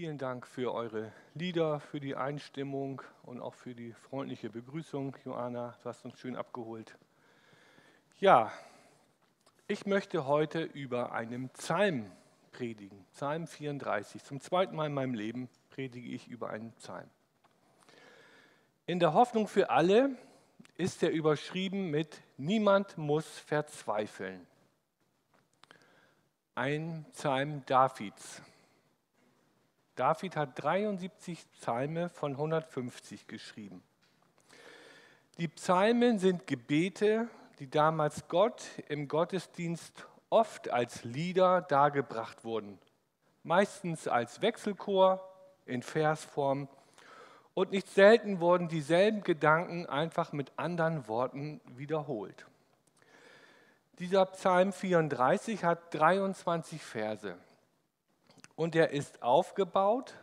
Vielen Dank für eure Lieder, für die Einstimmung und auch für die freundliche Begrüßung. Joanna, du hast uns schön abgeholt. Ja, ich möchte heute über einen Psalm predigen, Psalm 34. Zum zweiten Mal in meinem Leben predige ich über einen Psalm. In der Hoffnung für alle ist er überschrieben mit Niemand muss verzweifeln. Ein Psalm Davids. David hat 73 Psalme von 150 geschrieben. Die Psalmen sind Gebete, die damals Gott im Gottesdienst oft als Lieder dargebracht wurden. Meistens als Wechselchor in Versform. Und nicht selten wurden dieselben Gedanken einfach mit anderen Worten wiederholt. Dieser Psalm 34 hat 23 Verse und er ist aufgebaut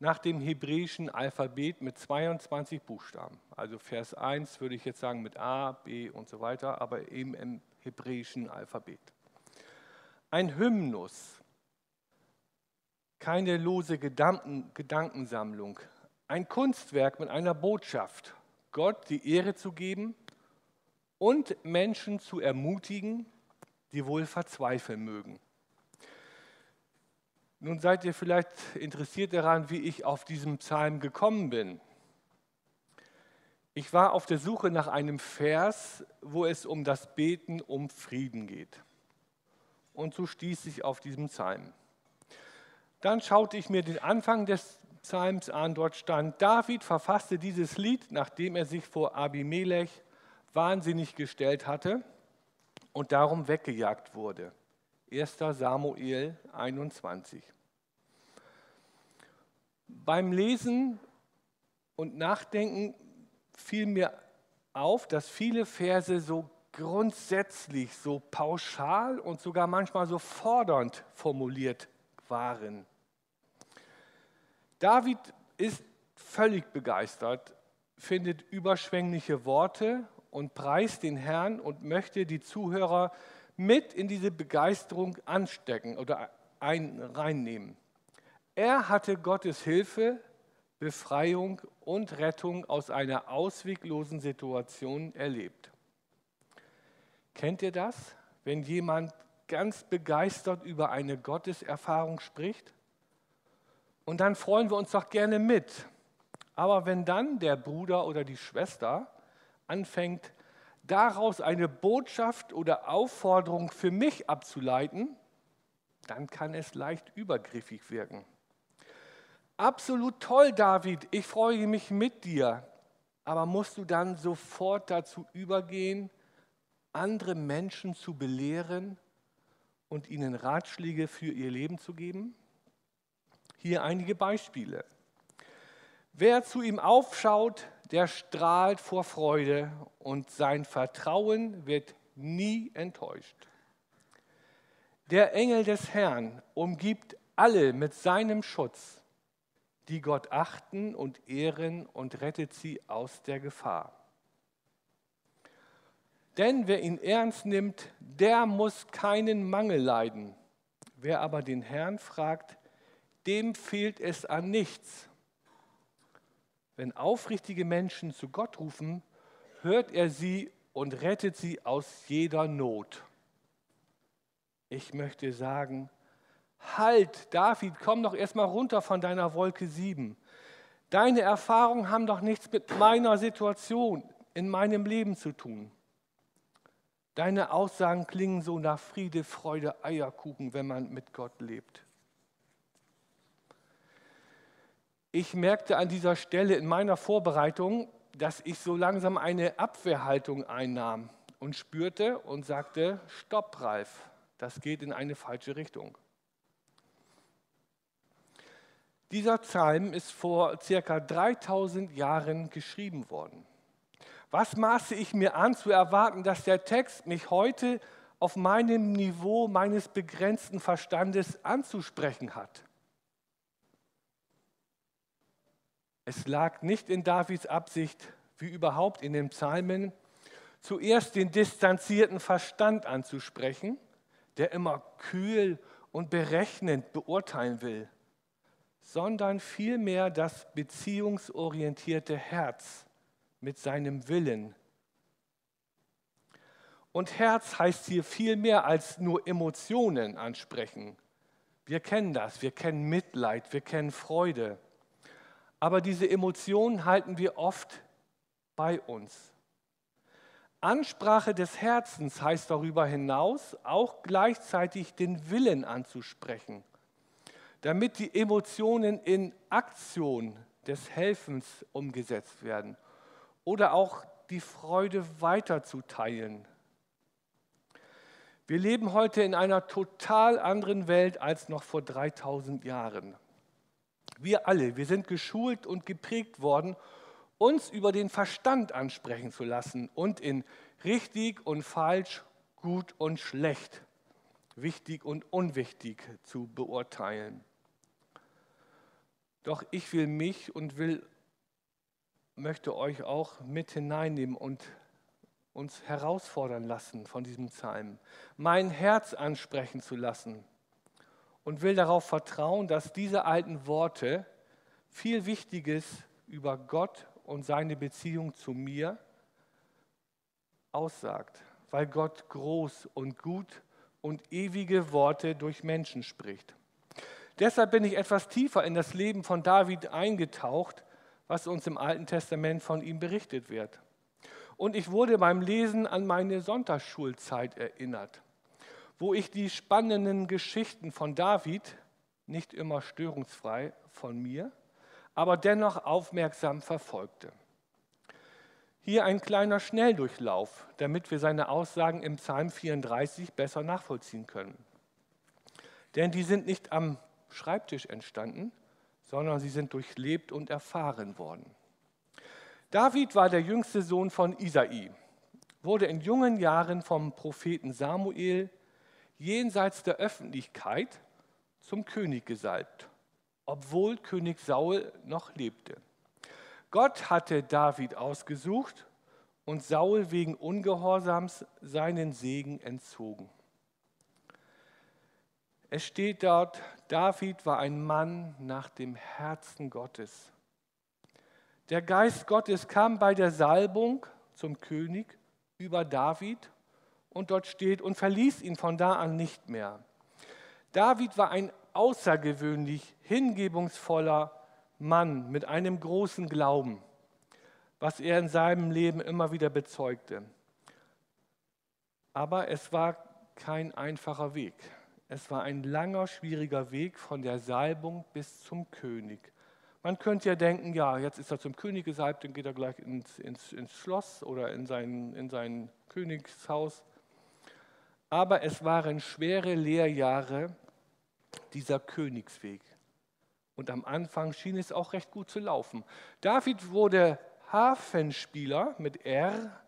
nach dem hebräischen Alphabet mit 22 Buchstaben. Also Vers 1 würde ich jetzt sagen mit A, B und so weiter, aber eben im hebräischen Alphabet. Ein Hymnus, keine lose Gedanken, Gedankensammlung, ein Kunstwerk mit einer Botschaft, Gott die Ehre zu geben und Menschen zu ermutigen, die wohl verzweifeln mögen. Nun seid ihr vielleicht interessiert daran, wie ich auf diesen Psalm gekommen bin. Ich war auf der Suche nach einem Vers, wo es um das Beten um Frieden geht. Und so stieß ich auf diesen Psalm. Dann schaute ich mir den Anfang des Psalms an. Dort stand, David verfasste dieses Lied, nachdem er sich vor Abimelech wahnsinnig gestellt hatte und darum weggejagt wurde. 1. Samuel 21. Beim Lesen und Nachdenken fiel mir auf, dass viele Verse so grundsätzlich, so pauschal und sogar manchmal so fordernd formuliert waren. David ist völlig begeistert, findet überschwängliche Worte und preist den Herrn und möchte die Zuhörer mit in diese Begeisterung anstecken oder ein, reinnehmen. Er hatte Gottes Hilfe, Befreiung und Rettung aus einer ausweglosen Situation erlebt. Kennt ihr das, wenn jemand ganz begeistert über eine Gotteserfahrung spricht? Und dann freuen wir uns doch gerne mit. Aber wenn dann der Bruder oder die Schwester anfängt, daraus eine Botschaft oder Aufforderung für mich abzuleiten, dann kann es leicht übergriffig wirken. Absolut toll, David, ich freue mich mit dir. Aber musst du dann sofort dazu übergehen, andere Menschen zu belehren und ihnen Ratschläge für ihr Leben zu geben? Hier einige Beispiele. Wer zu ihm aufschaut, der strahlt vor Freude und sein Vertrauen wird nie enttäuscht. Der Engel des Herrn umgibt alle mit seinem Schutz, die Gott achten und ehren und rettet sie aus der Gefahr. Denn wer ihn ernst nimmt, der muss keinen Mangel leiden. Wer aber den Herrn fragt, dem fehlt es an nichts. Wenn aufrichtige Menschen zu Gott rufen, hört er sie und rettet sie aus jeder Not. Ich möchte sagen, halt, David, komm doch erstmal runter von deiner Wolke 7. Deine Erfahrungen haben doch nichts mit meiner Situation in meinem Leben zu tun. Deine Aussagen klingen so nach Friede, Freude, Eierkuchen, wenn man mit Gott lebt. Ich merkte an dieser Stelle in meiner Vorbereitung, dass ich so langsam eine Abwehrhaltung einnahm und spürte und sagte, stopp, Ralf, das geht in eine falsche Richtung. Dieser Psalm ist vor circa 3000 Jahren geschrieben worden. Was maße ich mir an zu erwarten, dass der Text mich heute auf meinem Niveau meines begrenzten Verstandes anzusprechen hat? Es lag nicht in Davids Absicht, wie überhaupt in den Psalmen, zuerst den distanzierten Verstand anzusprechen, der immer kühl und berechnend beurteilen will. sondern vielmehr das beziehungsorientierte Herz mit seinem Willen. Und Herz heißt hier viel mehr als nur Emotionen ansprechen. Wir kennen das, wir kennen Mitleid, wir kennen Freude. Aber diese Emotionen halten wir oft bei uns. Ansprache des Herzens heißt darüber hinaus auch gleichzeitig den Willen anzusprechen, damit die Emotionen in Aktion des Helfens umgesetzt werden oder auch die Freude weiterzuteilen. Wir leben heute in einer total anderen Welt als noch vor 3000 Jahren. Wir alle, wir sind geschult und geprägt worden, uns über den Verstand ansprechen zu lassen und in richtig und falsch, gut und schlecht, wichtig und unwichtig zu beurteilen. Doch ich will mich und will, möchte euch auch mit hineinnehmen und uns herausfordern lassen von diesem Psalm, mein Herz ansprechen zu lassen und will darauf vertrauen, dass diese alten Worte viel Wichtiges über Gott und seine Beziehung zu mir aussagt, weil Gott groß und gut und ewige Worte durch Menschen spricht. Deshalb bin ich etwas tiefer in das Leben von David eingetaucht, was uns im Alten Testament von ihm berichtet wird. Und ich wurde beim Lesen an meine Sonntagsschulzeit erinnert, wo ich die spannenden Geschichten von David, nicht immer störungsfrei von mir, aber dennoch aufmerksam verfolgte. Hier ein kleiner Schnelldurchlauf, damit wir seine Aussagen im Psalm 34 besser nachvollziehen können. Denn die sind nicht am Schreibtisch entstanden, sondern sie sind durchlebt und erfahren worden. David war der jüngste Sohn von Isai, wurde in jungen Jahren vom Propheten Samuel jenseits der Öffentlichkeit zum König gesalbt obwohl König Saul noch lebte. Gott hatte David ausgesucht und Saul wegen Ungehorsams seinen Segen entzogen. Es steht dort, David war ein Mann nach dem Herzen Gottes. Der Geist Gottes kam bei der Salbung zum König über David und dort steht und verließ ihn von da an nicht mehr. David war ein außergewöhnlich hingebungsvoller Mann mit einem großen Glauben, was er in seinem Leben immer wieder bezeugte. Aber es war kein einfacher Weg. Es war ein langer, schwieriger Weg von der Salbung bis zum König. Man könnte ja denken, ja, jetzt ist er zum König gesalbt, dann geht er gleich ins, ins, ins Schloss oder in sein, in sein Königshaus. Aber es waren schwere Lehrjahre, dieser Königsweg. Und am Anfang schien es auch recht gut zu laufen. David wurde Hafenspieler mit R,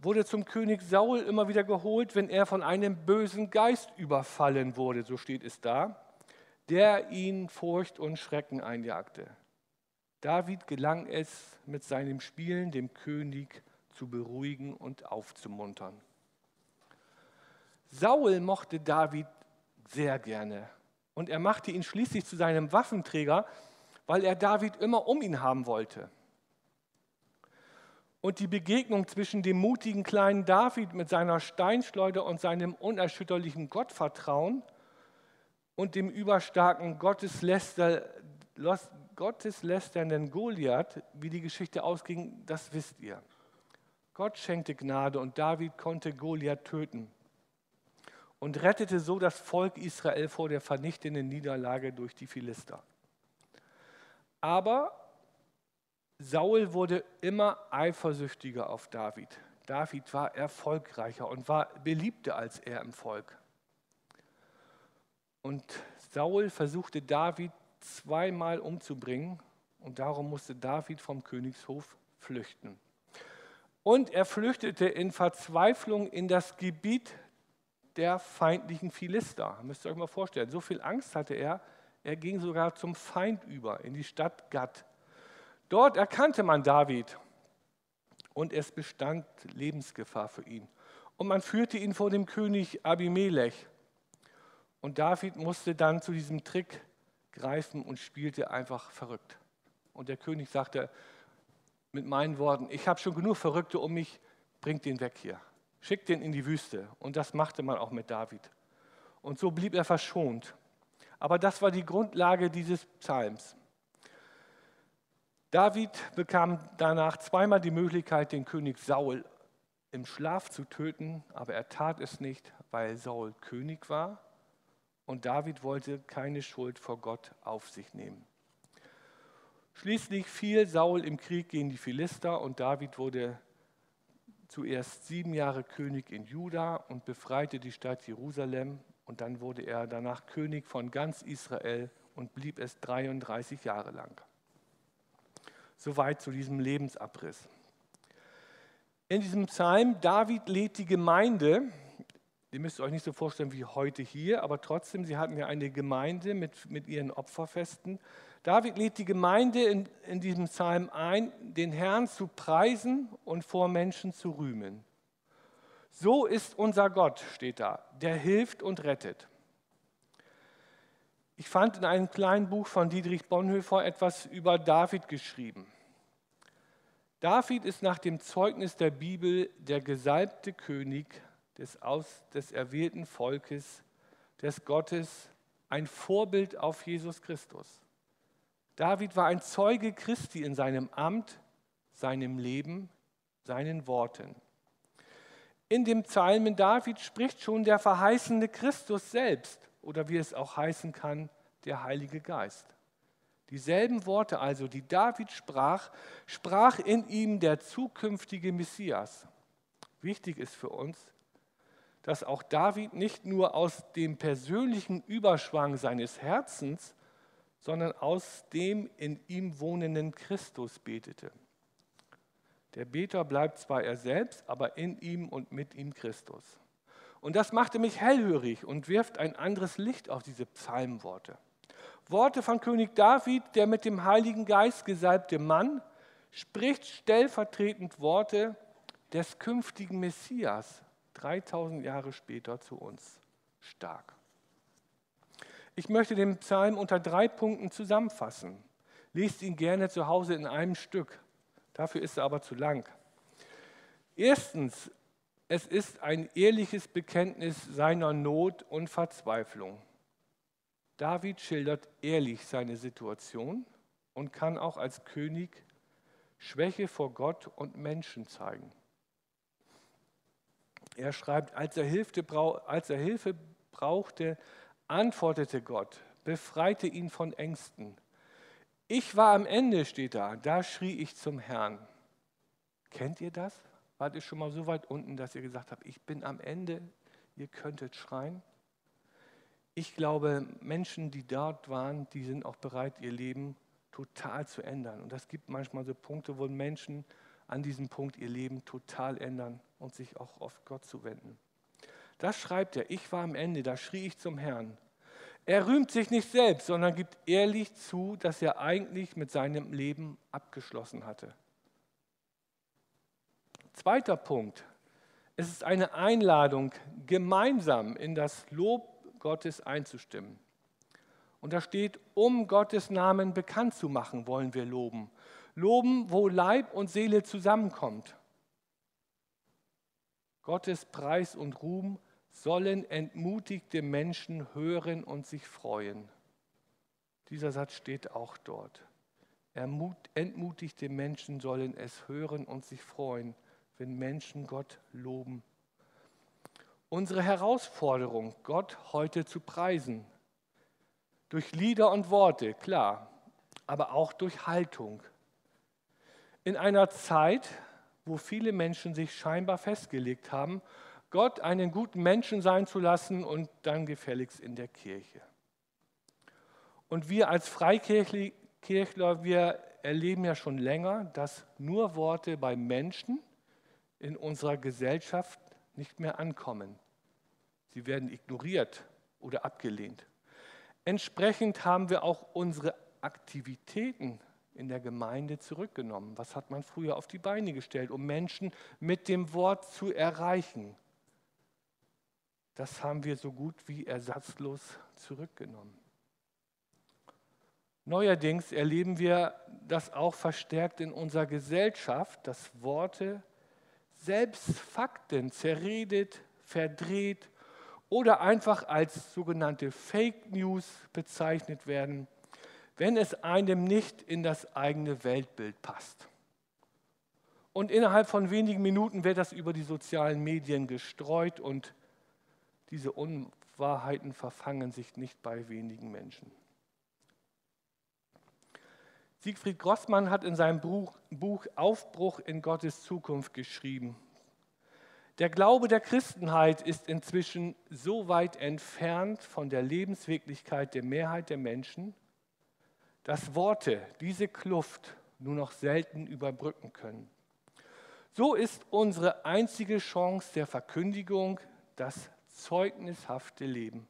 wurde zum König Saul immer wieder geholt, wenn er von einem bösen Geist überfallen wurde, so steht es da, der ihn Furcht und Schrecken einjagte. David gelang es, mit seinem Spielen dem König zu beruhigen und aufzumuntern. Saul mochte David sehr gerne. Und er machte ihn schließlich zu seinem Waffenträger, weil er David immer um ihn haben wollte. Und die Begegnung zwischen dem mutigen kleinen David mit seiner Steinschleuder und seinem unerschütterlichen Gottvertrauen und dem überstarken Gottesläster, gotteslästernden Goliath, wie die Geschichte ausging, das wisst ihr. Gott schenkte Gnade und David konnte Goliath töten und rettete so das Volk Israel vor der vernichtenden Niederlage durch die Philister. Aber Saul wurde immer eifersüchtiger auf David. David war erfolgreicher und war beliebter als er im Volk. Und Saul versuchte David zweimal umzubringen und darum musste David vom Königshof flüchten. Und er flüchtete in Verzweiflung in das Gebiet der feindlichen Philister. Müsst ihr euch mal vorstellen. So viel Angst hatte er, er ging sogar zum Feind über, in die Stadt Gad. Dort erkannte man David und es bestand Lebensgefahr für ihn. Und man führte ihn vor dem König Abimelech. Und David musste dann zu diesem Trick greifen und spielte einfach verrückt. Und der König sagte mit meinen Worten, ich habe schon genug Verrückte um mich, bringt den weg hier. Schickt den in die Wüste. Und das machte man auch mit David. Und so blieb er verschont. Aber das war die Grundlage dieses Psalms. David bekam danach zweimal die Möglichkeit, den König Saul im Schlaf zu töten, aber er tat es nicht, weil Saul König war und David wollte keine Schuld vor Gott auf sich nehmen. Schließlich fiel Saul im Krieg gegen die Philister und David wurde zuerst sieben Jahre König in Juda und befreite die Stadt Jerusalem und dann wurde er danach König von ganz Israel und blieb es 33 Jahre lang. Soweit zu diesem Lebensabriss. In diesem Psalm, David lädt die Gemeinde, ihr müsst euch nicht so vorstellen wie heute hier, aber trotzdem, sie hatten ja eine Gemeinde mit, mit ihren Opferfesten. David lädt die Gemeinde in, in diesem Psalm ein, den Herrn zu preisen und vor Menschen zu rühmen. So ist unser Gott, steht da, der hilft und rettet. Ich fand in einem kleinen Buch von Dietrich Bonhoeffer etwas über David geschrieben. David ist nach dem Zeugnis der Bibel der gesalbte König des, aus, des erwählten Volkes, des Gottes, ein Vorbild auf Jesus Christus. David war ein Zeuge Christi in seinem Amt, seinem Leben, seinen Worten. In dem Psalmen David spricht schon der verheißene Christus selbst oder wie es auch heißen kann, der Heilige Geist. Dieselben Worte also, die David sprach, sprach in ihm der zukünftige Messias. Wichtig ist für uns, dass auch David nicht nur aus dem persönlichen Überschwang seines Herzens, sondern aus dem in ihm wohnenden Christus betete. Der Beter bleibt zwar er selbst, aber in ihm und mit ihm Christus. Und das machte mich hellhörig und wirft ein anderes Licht auf diese Psalmworte. Worte von König David, der mit dem Heiligen Geist gesalbte Mann, spricht stellvertretend Worte des künftigen Messias, 3000 Jahre später zu uns. Stark. Ich möchte den Psalm unter drei Punkten zusammenfassen. Lest ihn gerne zu Hause in einem Stück. Dafür ist er aber zu lang. Erstens, es ist ein ehrliches Bekenntnis seiner Not und Verzweiflung. David schildert ehrlich seine Situation und kann auch als König Schwäche vor Gott und Menschen zeigen. Er schreibt, als er, Hilfe, als er Hilfe brauchte, antwortete Gott, befreite ihn von Ängsten. Ich war am Ende, steht da, da schrie ich zum Herrn. Kennt ihr das? Wart ihr schon mal so weit unten, dass ihr gesagt habt, ich bin am Ende, ihr könntet schreien? Ich glaube, Menschen, die dort waren, die sind auch bereit, ihr Leben total zu ändern. Und es gibt manchmal so Punkte, wo Menschen an diesem Punkt ihr Leben total ändern und sich auch auf Gott zuwenden. Das schreibt er. Ich war am Ende, da schrie ich zum Herrn. Er rühmt sich nicht selbst, sondern gibt ehrlich zu, dass er eigentlich mit seinem Leben abgeschlossen hatte. Zweiter Punkt. Es ist eine Einladung, gemeinsam in das Lob Gottes einzustimmen. Und da steht, um Gottes Namen bekannt zu machen, wollen wir loben. Loben, wo Leib und Seele zusammenkommt. Gottes Preis und Ruhm sollen entmutigte Menschen hören und sich freuen. Dieser Satz steht auch dort. Entmutigte Menschen sollen es hören und sich freuen, wenn Menschen Gott loben unsere Herausforderung, Gott heute zu preisen. Durch Lieder und Worte, klar, aber auch durch Haltung. In einer Zeit, wo viele Menschen sich scheinbar festgelegt haben, Gott einen guten Menschen sein zu lassen und dann gefälligst in der Kirche. Und wir als Freikirchler, wir erleben ja schon länger, dass nur Worte bei Menschen in unserer Gesellschaft nicht mehr ankommen. Sie werden ignoriert oder abgelehnt. Entsprechend haben wir auch unsere Aktivitäten in der Gemeinde zurückgenommen. Was hat man früher auf die Beine gestellt, um Menschen mit dem Wort zu erreichen? Das haben wir so gut wie ersatzlos zurückgenommen. Neuerdings erleben wir das auch verstärkt in unserer Gesellschaft, dass Worte, selbst Fakten zerredet, verdreht oder einfach als sogenannte Fake News bezeichnet werden, wenn es einem nicht in das eigene Weltbild passt. Und innerhalb von wenigen Minuten wird das über die sozialen Medien gestreut und diese Unwahrheiten verfangen sich nicht bei wenigen Menschen. Siegfried Grossmann hat in seinem Buch, Aufbruch in Gottes Zukunft geschrieben. Der Glaube der Christenheit ist inzwischen so weit entfernt von der Lebenswirklichkeit der Mehrheit der Menschen, dass Worte diese Kluft nur noch selten überbrücken können. So ist unsere einzige Chance der Verkündigung das zeugnishafte Leben.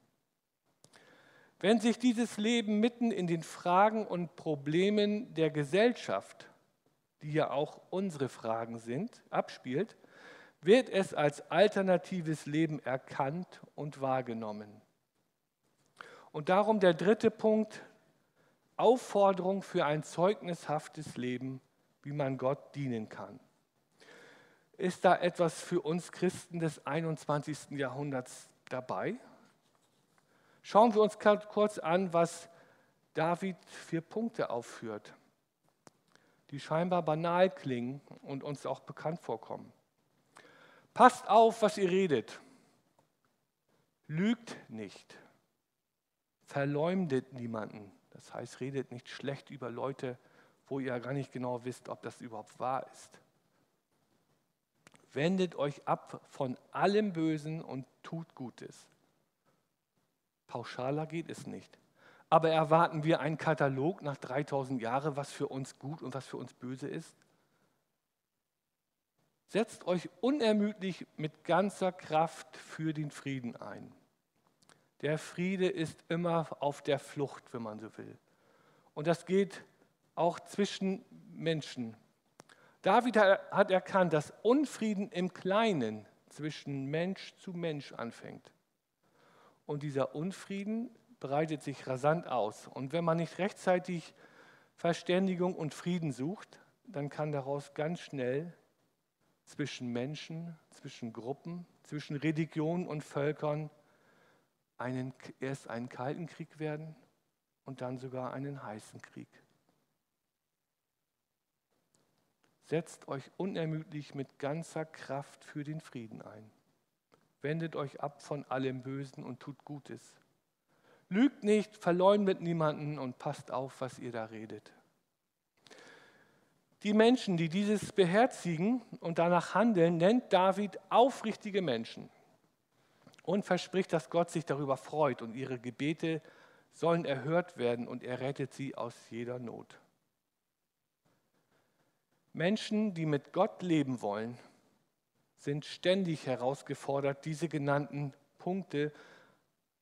Wenn sich dieses Leben mitten in den Fragen und Problemen der Gesellschaft, die ja auch unsere Fragen sind, abspielt, wird es als alternatives Leben erkannt und wahrgenommen. Und darum der dritte Punkt, Aufforderung für ein zeugnishaftes Leben, wie man Gott dienen kann. Ist da etwas für uns Christen des 21. Jahrhunderts dabei? Schauen wir uns kurz an, was David für Punkte aufführt, die scheinbar banal klingen und uns auch bekannt vorkommen. Passt auf, was ihr redet. Lügt nicht. Verleumdet niemanden. Das heißt, redet nicht schlecht über Leute, wo ihr gar nicht genau wisst, ob das überhaupt wahr ist. Wendet euch ab von allem Bösen und tut Gutes. Pauschaler geht es nicht. Aber erwarten wir einen Katalog nach 3000 Jahren, was für uns gut und was für uns böse ist? Setzt euch unermüdlich mit ganzer Kraft für den Frieden ein. Der Friede ist immer auf der Flucht, wenn man so will. Und das geht auch zwischen Menschen. David hat erkannt, dass Unfrieden im Kleinen zwischen Mensch zu Mensch anfängt. Und dieser Unfrieden breitet sich rasant aus. Und wenn man nicht rechtzeitig Verständigung und Frieden sucht, dann kann daraus ganz schnell zwischen Menschen, zwischen Gruppen, zwischen Religionen und Völkern einen, erst einen kalten Krieg werden und dann sogar einen heißen Krieg. Setzt euch unermüdlich mit ganzer Kraft für den Frieden ein. Wendet euch ab von allem Bösen und tut Gutes. Lügt nicht, verleumdet niemanden und passt auf, was ihr da redet. Die Menschen, die dieses beherzigen und danach handeln, nennt David aufrichtige Menschen und verspricht, dass Gott sich darüber freut und ihre Gebete sollen erhört werden und er rettet sie aus jeder Not. Menschen, die mit Gott leben wollen, sind ständig herausgefordert, diese genannten Punkte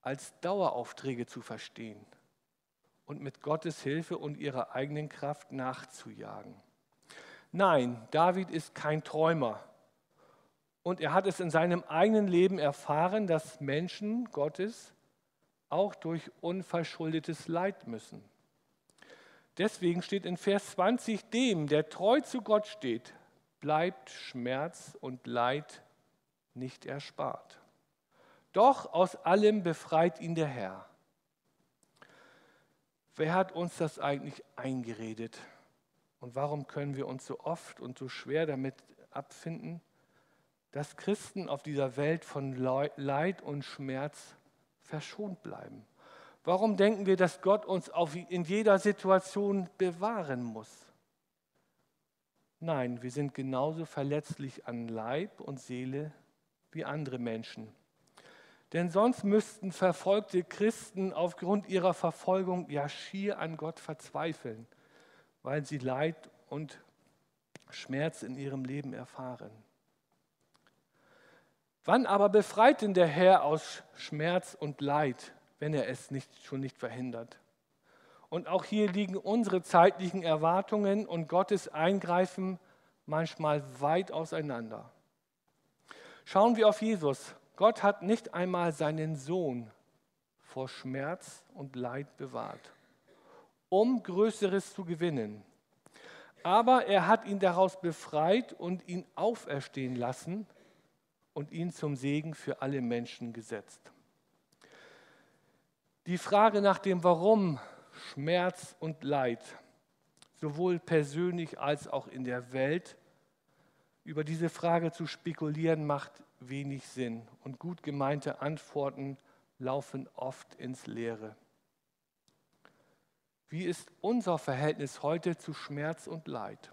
als Daueraufträge zu verstehen und mit Gottes Hilfe und ihrer eigenen Kraft nachzujagen. Nein, David ist kein Träumer. Und er hat es in seinem eigenen Leben erfahren, dass Menschen Gottes auch durch unverschuldetes Leid müssen. Deswegen steht in Vers 20, dem, der treu zu Gott steht, bleibt Schmerz und Leid nicht erspart. Doch aus allem befreit ihn der Herr. Wer hat uns das eigentlich eingeredet? Und warum können wir uns so oft und so schwer damit abfinden, dass Christen auf dieser Welt von Leid und Schmerz verschont bleiben? Warum denken wir, dass Gott uns in jeder Situation bewahren muss? Nein, wir sind genauso verletzlich an Leib und Seele wie andere Menschen. Denn sonst müssten verfolgte Christen aufgrund ihrer Verfolgung ja schier an Gott verzweifeln weil sie Leid und Schmerz in ihrem Leben erfahren. Wann aber befreit denn der Herr aus Schmerz und Leid, wenn er es nicht, schon nicht verhindert? Und auch hier liegen unsere zeitlichen Erwartungen und Gottes Eingreifen manchmal weit auseinander. Schauen wir auf Jesus. Gott hat nicht einmal seinen Sohn vor Schmerz und Leid bewahrt um Größeres zu gewinnen. Aber er hat ihn daraus befreit und ihn auferstehen lassen und ihn zum Segen für alle Menschen gesetzt. Die Frage nach dem Warum, Schmerz und Leid, sowohl persönlich als auch in der Welt, über diese Frage zu spekulieren, macht wenig Sinn und gut gemeinte Antworten laufen oft ins Leere. Wie ist unser Verhältnis heute zu Schmerz und Leid?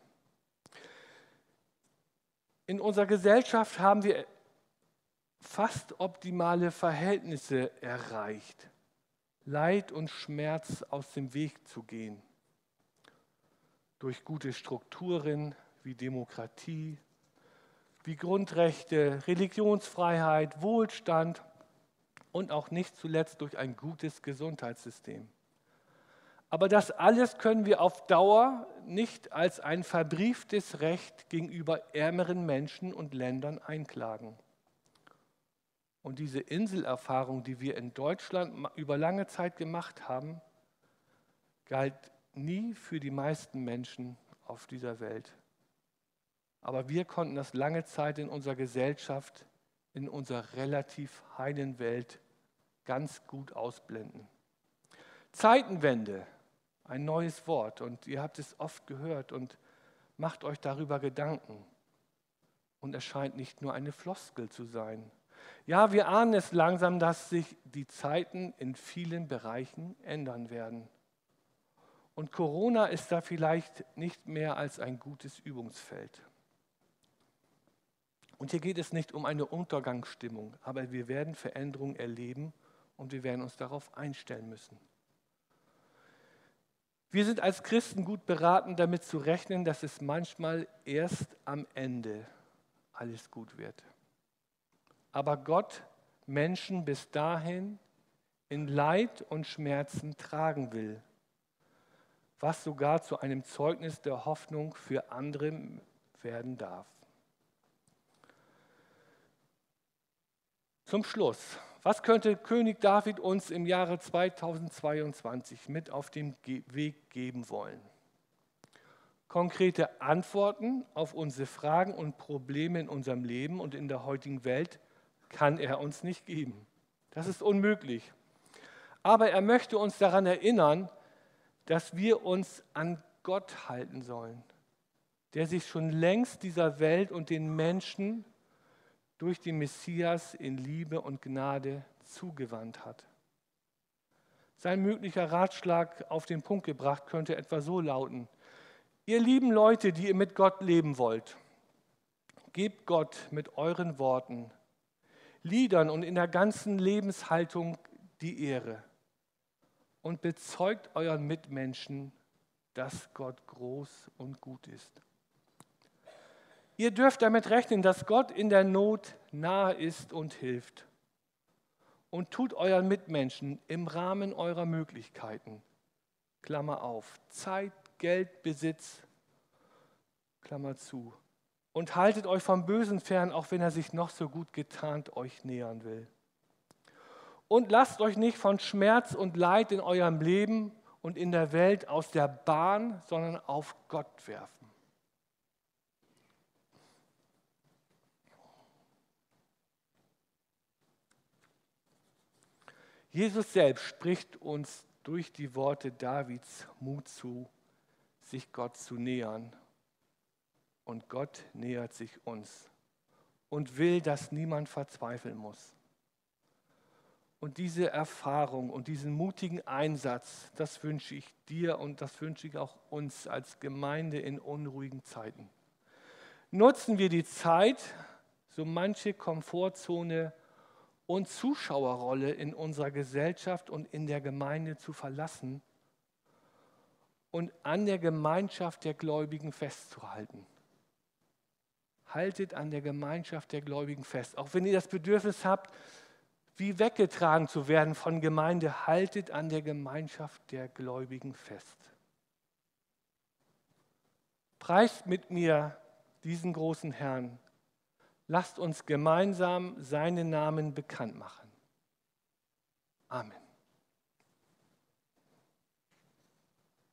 In unserer Gesellschaft haben wir fast optimale Verhältnisse erreicht, Leid und Schmerz aus dem Weg zu gehen. Durch gute Strukturen wie Demokratie, wie Grundrechte, Religionsfreiheit, Wohlstand und auch nicht zuletzt durch ein gutes Gesundheitssystem. Aber das alles können wir auf Dauer nicht als ein verbrieftes Recht gegenüber ärmeren Menschen und Ländern einklagen. Und diese Inselerfahrung, die wir in Deutschland über lange Zeit gemacht haben, galt nie für die meisten Menschen auf dieser Welt. Aber wir konnten das lange Zeit in unserer Gesellschaft, in unserer relativ heilen Welt ganz gut ausblenden. Zeitenwende ein neues Wort und ihr habt es oft gehört und macht euch darüber Gedanken. Und es scheint nicht nur eine Floskel zu sein. Ja, wir ahnen es langsam, dass sich die Zeiten in vielen Bereichen ändern werden. Und Corona ist da vielleicht nicht mehr als ein gutes Übungsfeld. Und hier geht es nicht um eine Untergangsstimmung, aber wir werden Veränderungen erleben und wir werden uns darauf einstellen müssen. Wir sind als Christen gut beraten, damit zu rechnen, dass es manchmal erst am Ende alles gut wird. Aber Gott Menschen bis dahin in Leid und Schmerzen tragen will, was sogar zu einem Zeugnis der Hoffnung für andere werden darf. Zum Schluss was könnte König David uns im Jahre 2022 mit auf den Weg geben wollen? Konkrete Antworten auf unsere Fragen und Probleme in unserem Leben und in der heutigen Welt kann er uns nicht geben. Das ist unmöglich. Aber er möchte uns daran erinnern, dass wir uns an Gott halten sollen, der sich schon längst dieser Welt und den Menschen durch den Messias in Liebe und Gnade zugewandt hat. Sein möglicher Ratschlag auf den Punkt gebracht könnte etwa so lauten, ihr lieben Leute, die ihr mit Gott leben wollt, gebt Gott mit euren Worten, Liedern und in der ganzen Lebenshaltung die Ehre und bezeugt euren Mitmenschen, dass Gott groß und gut ist. Ihr dürft damit rechnen, dass Gott in der Not nahe ist und hilft. Und tut euren Mitmenschen im Rahmen eurer Möglichkeiten, Klammer auf, Zeit, Geld, Besitz, Klammer zu. Und haltet euch vom Bösen fern, auch wenn er sich noch so gut getarnt euch nähern will. Und lasst euch nicht von Schmerz und Leid in eurem Leben und in der Welt aus der Bahn, sondern auf Gott werfen. Jesus selbst spricht uns durch die Worte Davids Mut zu, sich Gott zu nähern. Und Gott nähert sich uns und will, dass niemand verzweifeln muss. Und diese Erfahrung und diesen mutigen Einsatz, das wünsche ich dir und das wünsche ich auch uns als Gemeinde in unruhigen Zeiten. Nutzen wir die Zeit, so manche Komfortzone und Zuschauerrolle in unserer Gesellschaft und in der Gemeinde zu verlassen und an der Gemeinschaft der Gläubigen festzuhalten. Haltet an der Gemeinschaft der Gläubigen fest. Auch wenn ihr das Bedürfnis habt, wie weggetragen zu werden von Gemeinde, haltet an der Gemeinschaft der Gläubigen fest. Preist mit mir diesen großen Herrn, Lasst uns gemeinsam seinen Namen bekannt machen. Amen.